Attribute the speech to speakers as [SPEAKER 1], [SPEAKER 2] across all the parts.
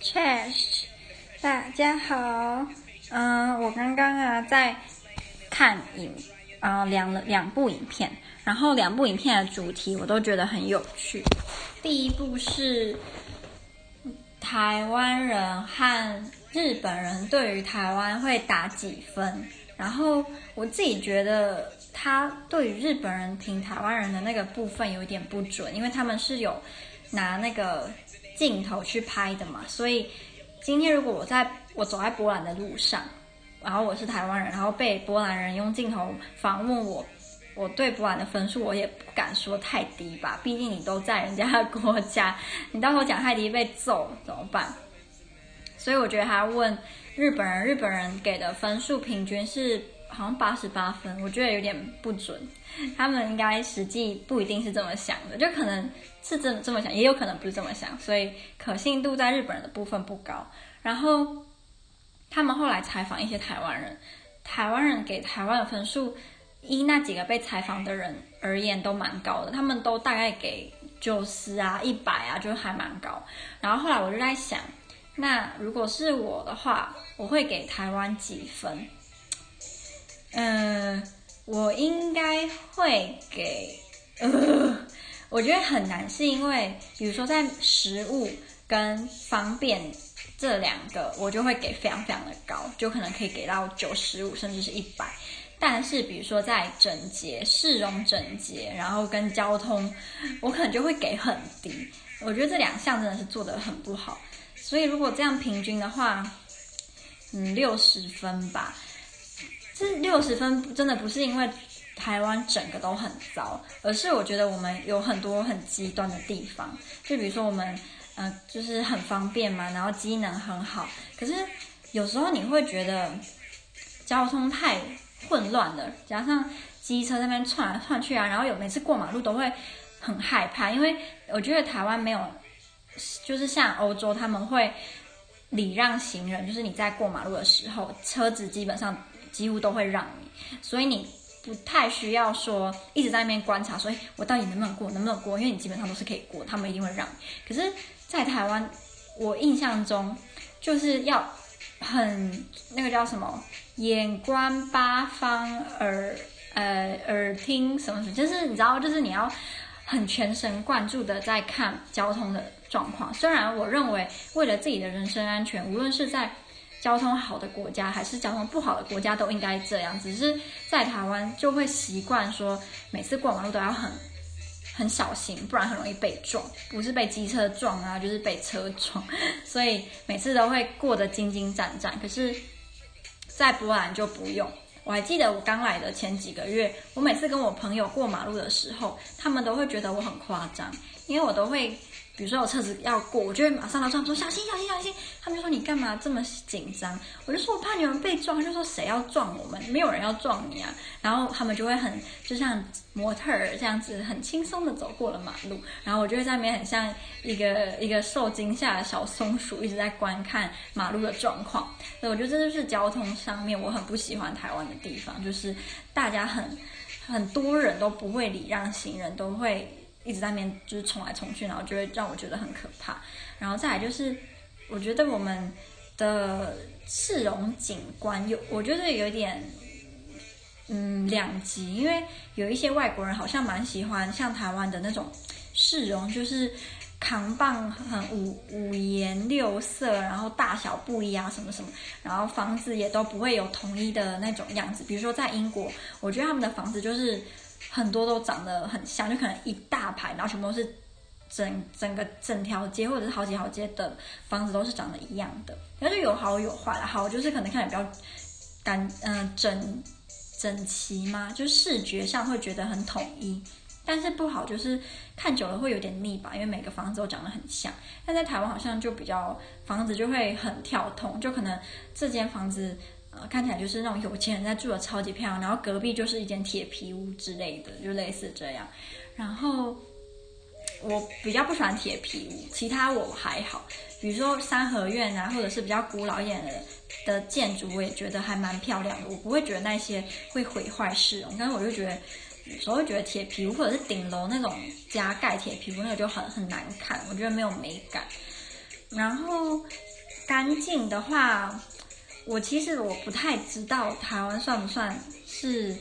[SPEAKER 1] Chest，大家好，嗯，我刚刚啊在看影，啊、两两部影片，然后两部影片的主题我都觉得很有趣。第一部是台湾人和日本人对于台湾会打几分，然后我自己觉得他对于日本人评台湾人的那个部分有点不准，因为他们是有拿那个。镜头去拍的嘛，所以今天如果我在我走在波兰的路上，然后我是台湾人，然后被波兰人用镜头访问我，我对波兰的分数我也不敢说太低吧，毕竟你都在人家的国家，你到时候讲太低被揍怎么办？所以我觉得还要问日本人，日本人给的分数平均是好像八十八分，我觉得有点不准，他们应该实际不一定是这么想的，就可能。是这这么想，也有可能不是这么想，所以可信度在日本人的部分不高。然后他们后来采访一些台湾人，台湾人给台湾的分数，依那几个被采访的人而言都蛮高的，他们都大概给九十啊、一百啊，就还蛮高。然后后来我就在想，那如果是我的话，我会给台湾几分？嗯，我应该会给呃。我觉得很难，是因为比如说在食物跟方便这两个，我就会给非常非常的高，就可能可以给到九十五甚至是一百。但是比如说在整洁、市容整洁，然后跟交通，我可能就会给很低。我觉得这两项真的是做的很不好。所以如果这样平均的话，嗯，六十分吧。这六十分真的不是因为。台湾整个都很糟，而是我觉得我们有很多很极端的地方，就比如说我们，嗯、就是很方便嘛，然后机能很好，可是有时候你会觉得交通太混乱了，加上机车那边窜来窜去啊，然后有每次过马路都会很害怕，因为我觉得台湾没有，就是像欧洲他们会礼让行人，就是你在过马路的时候，车子基本上几乎都会让你，所以你。不太需要说一直在那边观察，说我到底能不能过，能不能过？因为你基本上都是可以过，他们一定会让你。可是，在台湾，我印象中就是要很那个叫什么，眼观八方，耳呃耳听什么什么，就是你知道，就是你要很全神贯注的在看交通的状况。虽然我认为，为了自己的人身安全，无论是在交通好的国家还是交通不好的国家都应该这样，只是在台湾就会习惯说每次过马路都要很很小心，不然很容易被撞，不是被机车撞啊，就是被车撞，所以每次都会过得惊惊战战。可是，在波兰就不用。我还记得我刚来的前几个月，我每次跟我朋友过马路的时候，他们都会觉得我很夸张，因为我都会。比如说我车子要过，我就会马上到这样说小心小心小心。他们就说你干嘛这么紧张？我就说我怕你们被撞。就说谁要撞我们？没有人要撞你啊。然后他们就会很就像模特儿这样子，很轻松的走过了马路。然后我就会在那边很像一个一个受惊吓的小松鼠，一直在观看马路的状况。所以我觉得这就是交通上面我很不喜欢台湾的地方，就是大家很很多人都不会礼让行人，都会。一直在那边就是冲来冲去，然后就会让我觉得很可怕。然后再来就是，我觉得我们的市容景观有，我觉得有点嗯两极，因为有一些外国人好像蛮喜欢像台湾的那种市容，就是扛棒很五五颜六色，然后大小不一啊什么什么，然后房子也都不会有统一的那种样子。比如说在英国，我觉得他们的房子就是。很多都长得很像，就可能一大排，然后全部都是整整个整条街或者是好几条街的房子都是长得一样的。然后就有好有坏，好就是可能看起来比较干，嗯、整整齐嘛，就视觉上会觉得很统一。但是不好就是看久了会有点腻吧，因为每个房子都长得很像。但在台湾好像就比较房子就会很跳通，就可能这间房子。看起来就是那种有钱人在住的超级漂亮，然后隔壁就是一间铁皮屋之类的，就类似这样。然后我比较不喜欢铁皮屋，其他我还好，比如说三合院啊，或者是比较古老一点的的建筑，我也觉得还蛮漂亮的。我不会觉得那些会毁坏市容，但是我就觉得有时候会觉得铁皮屋或者是顶楼那种加盖铁皮屋那个就很很难看，我觉得没有美感。然后干净的话，我其实我不太知道台湾算不算是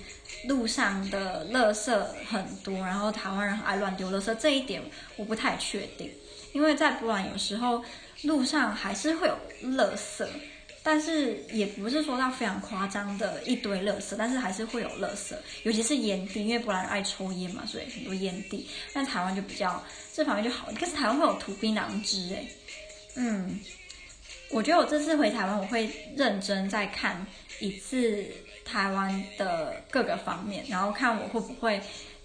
[SPEAKER 1] 路上的垃圾很多，然后台湾人爱乱丢垃圾这一点我不太确定，因为在波兰有时候路上还是会有垃圾。但是也不是说到非常夸张的一堆垃圾，但是还是会有垃圾，尤其是烟蒂，因为波兰人爱抽烟嘛，所以很多烟蒂。但台湾就比较这方面就好，可是台湾会有吐槟榔汁哎，嗯，我觉得我这次回台湾，我会认真再看一次台湾的各个方面，然后看我会不会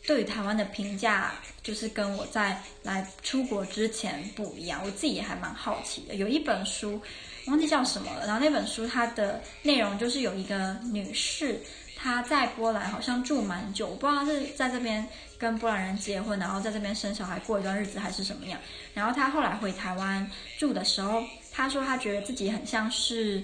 [SPEAKER 1] 对台湾的评价就是跟我在来出国之前不一样，我自己也还蛮好奇的。有一本书。忘记叫什么了。然后那本书它的内容就是有一个女士，她在波兰好像住蛮久，我不知道她是在这边跟波兰人结婚，然后在这边生小孩过一段日子还是什么样。然后她后来回台湾住的时候，他说他觉得自己很像是，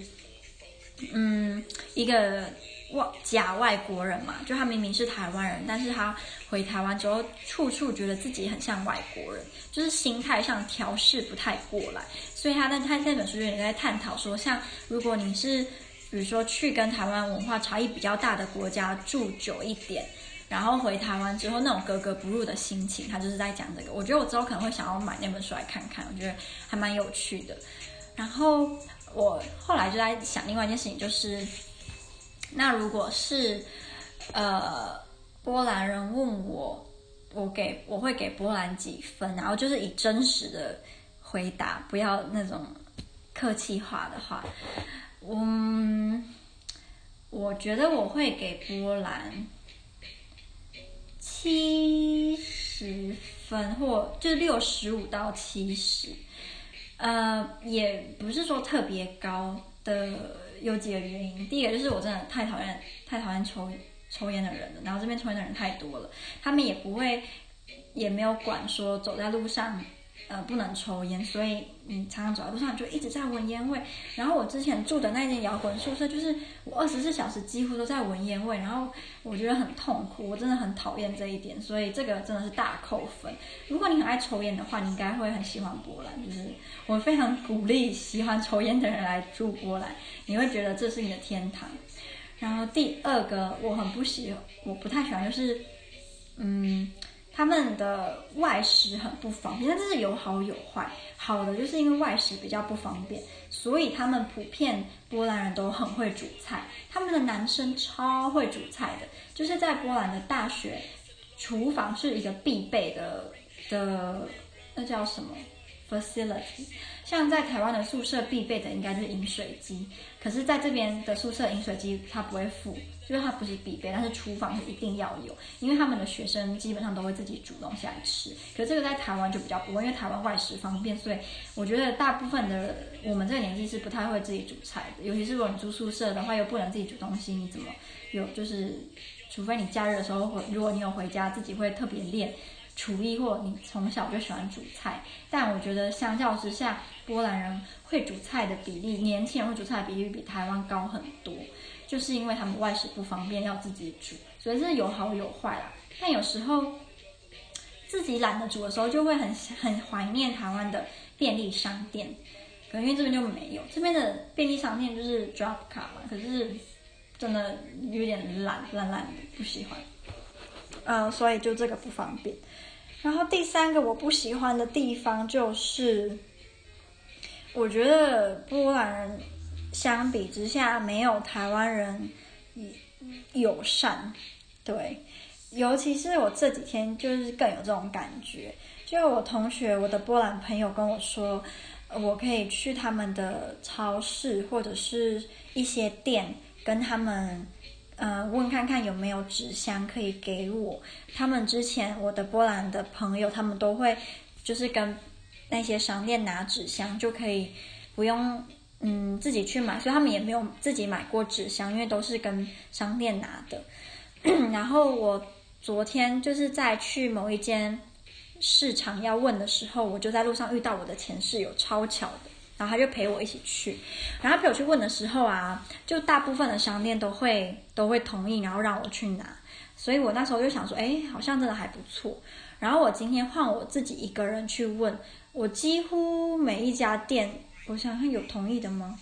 [SPEAKER 1] 嗯，一个外假外国人嘛，就他明明是台湾人，但是他回台湾之后，处处觉得自己很像外国人，就是心态上调试不太过来。所以他在他那本书里在探讨说，像如果你是，比如说去跟台湾文化差异比较大的国家住久一点，然后回台湾之后那种格格不入的心情，他就是在讲这个。我觉得我之后可能会想要买那本书来看看，我觉得还蛮有趣的。然后我后来就在想另外一件事情，就是那如果是呃波兰人问我，我给我会给波兰几分，然后就是以真实的。回答不要那种客气话的话，嗯，我觉得我会给波兰七十分，或就六十五到七十，呃，也不是说特别高的，有几个原因。第一个就是我真的太讨厌太讨厌抽抽烟的人了，然后这边抽烟的人太多了，他们也不会也没有管说走在路上。呃，不能抽烟，所以你常常走在路上就一直在闻烟味。然后我之前住的那间摇滚宿舍，就是我二十四小时几乎都在闻烟味，然后我觉得很痛苦，我真的很讨厌这一点，所以这个真的是大扣分。如果你很爱抽烟的话，你应该会很喜欢波兰，就是我非常鼓励喜欢抽烟的人来住波兰，你会觉得这是你的天堂。然后第二个我很不喜，我不太喜欢就是，嗯。他们的外食很不方便，但这是有好有坏。好的就是因为外食比较不方便，所以他们普遍波兰人都很会煮菜。他们的男生超会煮菜的，就是在波兰的大学，厨房是一个必备的的，那叫什么 facility。像在台湾的宿舍必备的应该就是饮水机，可是在这边的宿舍饮水机它不会附，就是它不是必备，但是厨房是一定要有，因为他们的学生基本上都会自己煮东西来吃。可是这个在台湾就比较不会，因为台湾外食方便，所以我觉得大部分的我们这个年纪是不太会自己煮菜的，尤其是如果你住宿舍的话，又不能自己煮东西，你怎么有就是，除非你假日的时候，如果你有回家，自己会特别练。厨艺，或你从小就喜欢煮菜，但我觉得相较之下，波兰人会煮菜的比例，年轻人会煮菜的比例比台湾高很多，就是因为他们外食不方便，要自己煮，所以是有好有坏啦。但有时候自己懒得煮的时候，就会很很怀念台湾的便利商店，可能因为这边就没有，这边的便利商店就是 drop 卡嘛，可是真的有点懒懒懒的，不喜欢，呃，所以就这个不方便。然后第三个我不喜欢的地方就是，我觉得波兰人相比之下没有台湾人友善，对，尤其是我这几天就是更有这种感觉。就我同学，我的波兰朋友跟我说，我可以去他们的超市或者是一些店跟他们。呃，问看看有没有纸箱可以给我。他们之前我的波兰的朋友，他们都会就是跟那些商店拿纸箱，就可以不用嗯自己去买，所以他们也没有自己买过纸箱，因为都是跟商店拿的。然后我昨天就是在去某一间市场要问的时候，我就在路上遇到我的前室友，超巧的。然后他就陪我一起去，然后陪我去问的时候啊，就大部分的商店都会都会同意，然后让我去拿，所以我那时候就想说，哎，好像真的还不错。然后我今天换我自己一个人去问，我几乎每一家店我想看有同意的吗？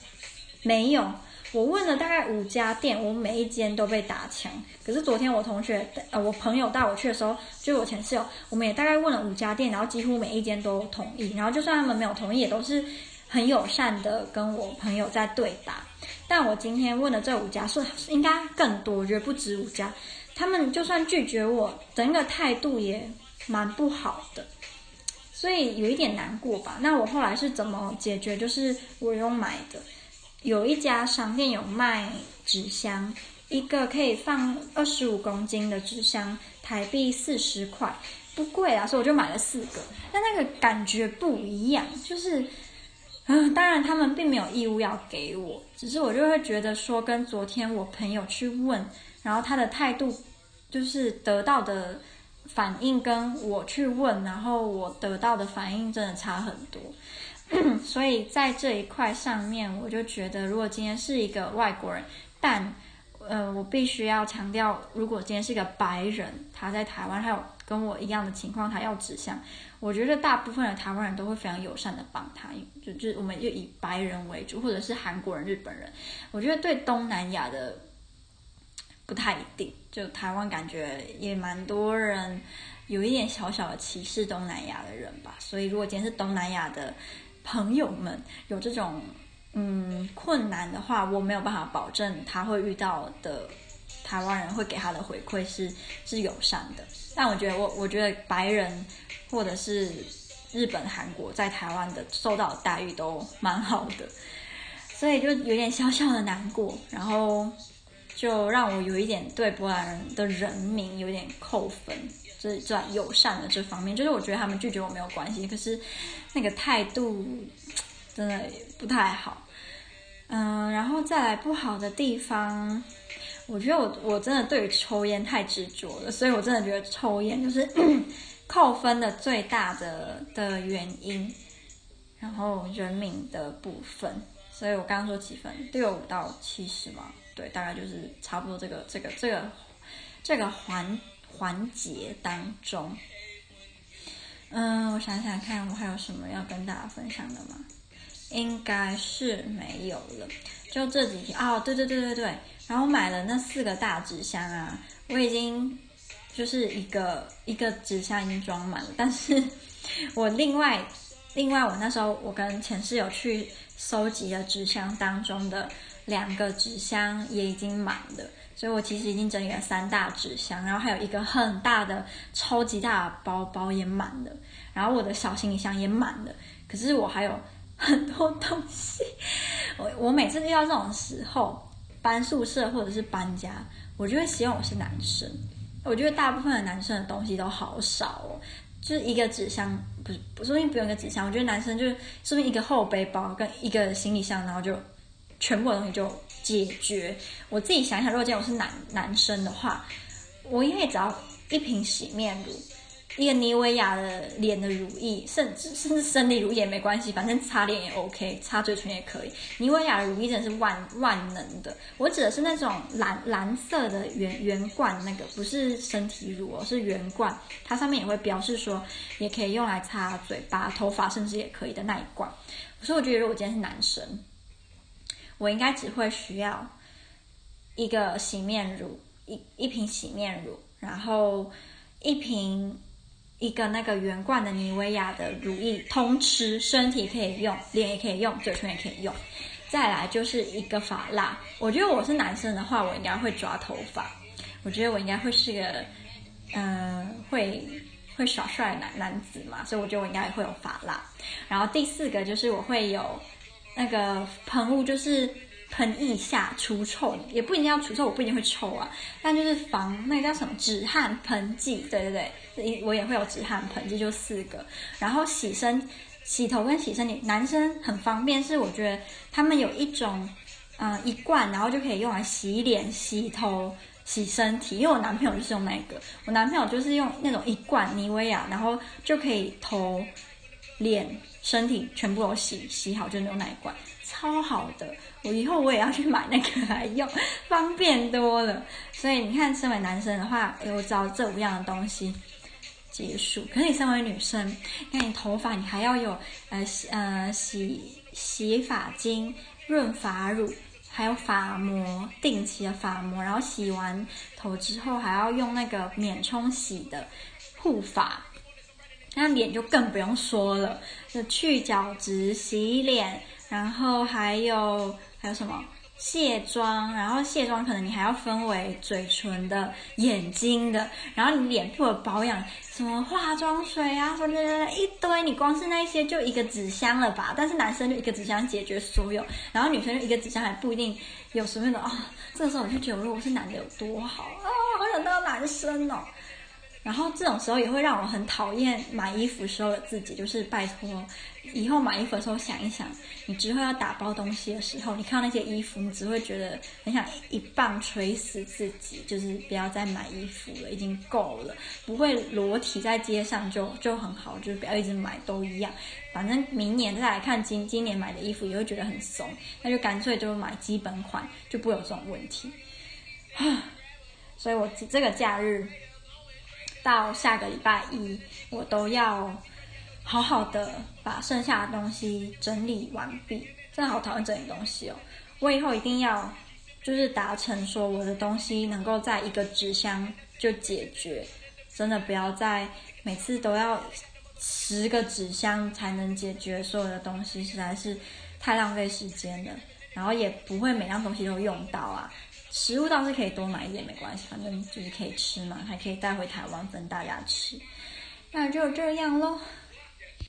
[SPEAKER 1] 没有。我问了大概五家店，我每一间都被打枪。可是昨天我同学，呃，我朋友带我去的时候，就是我前室友，我们也大概问了五家店，然后几乎每一间都同意。然后就算他们没有同意，也都是很友善的跟我朋友在对答。但我今天问的这五家是应该更多，我觉得不止五家。他们就算拒绝我，整个态度也蛮不好的，所以有一点难过吧。那我后来是怎么解决？就是我用买的。有一家商店有卖纸箱，一个可以放二十五公斤的纸箱，台币四十块，不贵啊，所以我就买了四个。但那个感觉不一样，就是，嗯，当然他们并没有义务要给我，只是我就会觉得说，跟昨天我朋友去问，然后他的态度，就是得到的反应跟我去问，然后我得到的反应真的差很多。所以在这一块上面，我就觉得，如果今天是一个外国人，但，呃，我必须要强调，如果今天是个白人，他在台湾，还有跟我一样的情况，他要指向，我觉得大部分的台湾人都会非常友善的帮他，就就我们就以白人为主，或者是韩国人、日本人，我觉得对东南亚的不太一定，就台湾感觉也蛮多人有一点小小的歧视东南亚的人吧，所以如果今天是东南亚的。朋友们有这种嗯困难的话，我没有办法保证他会遇到的台湾人会给他的回馈是是友善的。但我觉得我我觉得白人或者是日本、韩国在台湾的受到的待遇都蛮好的，所以就有点小小的难过，然后就让我有一点对波兰人的人民有点扣分。就是在友善的这方面，就是我觉得他们拒绝我没有关系，可是那个态度真的不太好。嗯，然后再来不好的地方，我觉得我我真的对于抽烟太执着了，所以我真的觉得抽烟就是 扣分的最大的的原因。然后人民的部分，所以我刚刚说几分，六到七十嘛，对，大概就是差不多这个这个这个这个环。环节当中，嗯，我想想看，我还有什么要跟大家分享的吗？应该是没有了。就这几天哦，对对对对对。然后买了那四个大纸箱啊，我已经就是一个一个纸箱已经装满了，但是 我另外另外我那时候我跟前室友去收集的纸箱当中的两个纸箱也已经满了。所以我其实已经整理了三大纸箱，然后还有一个很大的、超级大的包包也满了，然后我的小行李箱也满了。可是我还有很多东西，我我每次遇到这种时候，搬宿舍或者是搬家，我就会希望我是男生。我觉得大部分的男生的东西都好少哦，就是一个纸箱，不是，不说不定不用一个纸箱，我觉得男生就是说不定一个厚背包跟一个行李箱，然后就全部的东西就。解决，我自己想想，如果今天我是男男生的话，我应该只要一瓶洗面乳，一个妮维雅的脸的乳液，甚至甚至生理乳液也没关系，反正擦脸也 OK，擦嘴唇也可以。妮维雅的乳液真的是万万能的，我指的是那种蓝蓝色的圆圆罐，那个不是身体乳哦，是圆罐，它上面也会标示说，也可以用来擦嘴巴、头发，甚至也可以的那一罐。所以我觉得，如果今天是男生。我应该只会需要一个洗面乳，一一瓶洗面乳，然后一瓶一个那个圆罐的妮维雅的乳液，通吃，身体可以用，脸也可以用，嘴唇也可以用。再来就是一个发蜡，我觉得我是男生的话，我应该会抓头发。我觉得我应该会是个，嗯、会会耍帅的男男子嘛，所以我觉得我应该也会有发蜡。然后第四个就是我会有。那个喷雾就是喷腋下除臭，也不一定要除臭，我不一定会臭啊。但就是防那个叫什么止汗喷剂，对对对，我也会有止汗喷这，就四个。然后洗身、洗头跟洗身体，男生很方便，是我觉得他们有一种，嗯、一罐，然后就可以用来洗脸、洗头、洗身体。因为我男朋友就是用那个，我男朋友就是用那种一罐妮维雅，然后就可以头、脸。身体全部都洗洗好，就用那一罐，超好的。我以后我也要去买那个来用，方便多了。所以你看，身为男生的话，我找这五样的东西结束。可是你身为女生，那你头发你还要有呃洗呃洗洗发精、润发乳，还有发膜，定期的发膜，然后洗完头之后还要用那个免冲洗的护发。那脸就更不用说了，就去角质、洗脸，然后还有还有什么卸妆，然后卸妆可能你还要分为嘴唇的、眼睛的，然后你脸部的保养，什么化妆水啊，什么一堆，你光是那些就一个纸箱了吧？但是男生就一个纸箱解决所有，然后女生就一个纸箱还不一定有什么的啊。这个时候我就觉得，我是男的有多好啊，好想当男生哦。然后这种时候也会让我很讨厌买衣服时候的自己，就是拜托，以后买衣服的时候想一想，你之后要打包东西的时候，你看到那些衣服，你只会觉得很想一棒捶死自己，就是不要再买衣服了，已经够了，不会裸体在街上就就很好，就是不要一直买都一样，反正明年再来看今今年买的衣服也会觉得很怂，那就干脆就买基本款，就不会有这种问题。所以我这个假日。到下个礼拜一，我都要好好的把剩下的东西整理完毕。真的好讨厌整理东西哦！我以后一定要就是达成说我的东西能够在一个纸箱就解决，真的不要再每次都要十个纸箱才能解决所有的东西，实在是太浪费时间了。然后也不会每样东西都用到啊。食物倒是可以多买一点，没关系，反正就是可以吃嘛，还可以带回台湾分大家吃。那就这样喽。